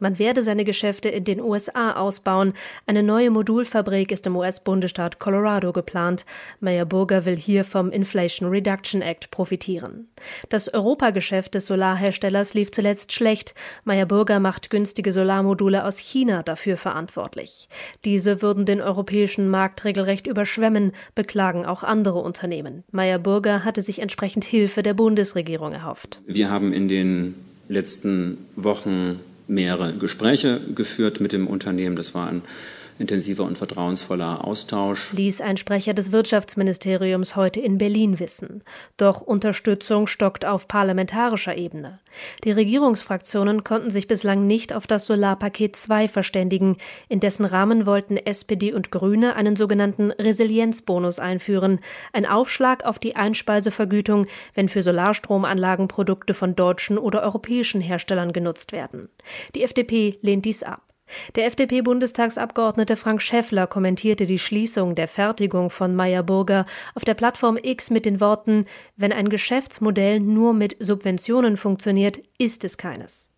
Man werde seine Geschäfte in den USA ausbauen. Eine neue Modulfabrik ist im US-Bundesstaat Colorado geplant. Meyer Burger will hier vom Inflation Reduction Act profitieren. Das Europageschäft des Solarherstellers lief zuletzt schlecht. Meyer Burger macht günstige Solarmodule aus China dafür verantwortlich. Diese würden den europäischen Markt regelrecht überschwemmen, beklagen auch andere Unternehmen. Meyer Burger hatte sich entsprechend Hilfe der Bundesregierung erhofft. Wir haben in den letzten Wochen mehrere Gespräche geführt mit dem Unternehmen. Das war ein intensiver und vertrauensvoller Austausch. Ließ ein Sprecher des Wirtschaftsministeriums heute in Berlin wissen. Doch Unterstützung stockt auf parlamentarischer Ebene. Die Regierungsfraktionen konnten sich bislang nicht auf das Solarpaket 2 verständigen. In dessen Rahmen wollten SPD und Grüne einen sogenannten Resilienzbonus einführen. Ein Aufschlag auf die Einspeisevergütung, wenn für Solarstromanlagen Produkte von deutschen oder europäischen Herstellern genutzt werden. Die FDP lehnt dies ab. Der FDP-Bundestagsabgeordnete Frank Schäffler kommentierte die Schließung der Fertigung von Meyer Burger auf der Plattform X mit den Worten: Wenn ein Geschäftsmodell nur mit Subventionen funktioniert, ist es keines.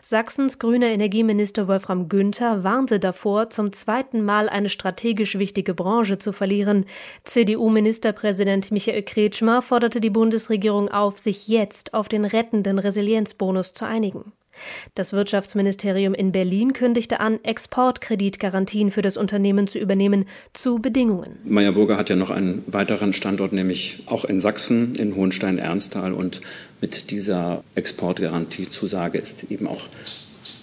Sachsens grüner Energieminister Wolfram Günther warnte davor, zum zweiten Mal eine strategisch wichtige Branche zu verlieren. CDU-Ministerpräsident Michael Kretschmer forderte die Bundesregierung auf, sich jetzt auf den rettenden Resilienzbonus zu einigen. Das Wirtschaftsministerium in Berlin kündigte an, Exportkreditgarantien für das Unternehmen zu übernehmen, zu Bedingungen. Meyer Burger hat ja noch einen weiteren Standort, nämlich auch in Sachsen, in Hohenstein-Ernsthal. Und mit dieser Exportgarantiezusage ist eben auch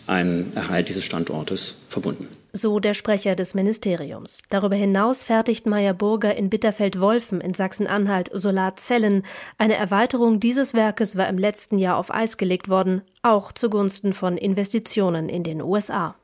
ein Erhalt dieses Standortes verbunden so der Sprecher des Ministeriums. Darüber hinaus fertigt Meyer Burger in Bitterfeld-Wolfen in Sachsen-Anhalt Solarzellen. Eine Erweiterung dieses Werkes war im letzten Jahr auf Eis gelegt worden, auch zugunsten von Investitionen in den USA.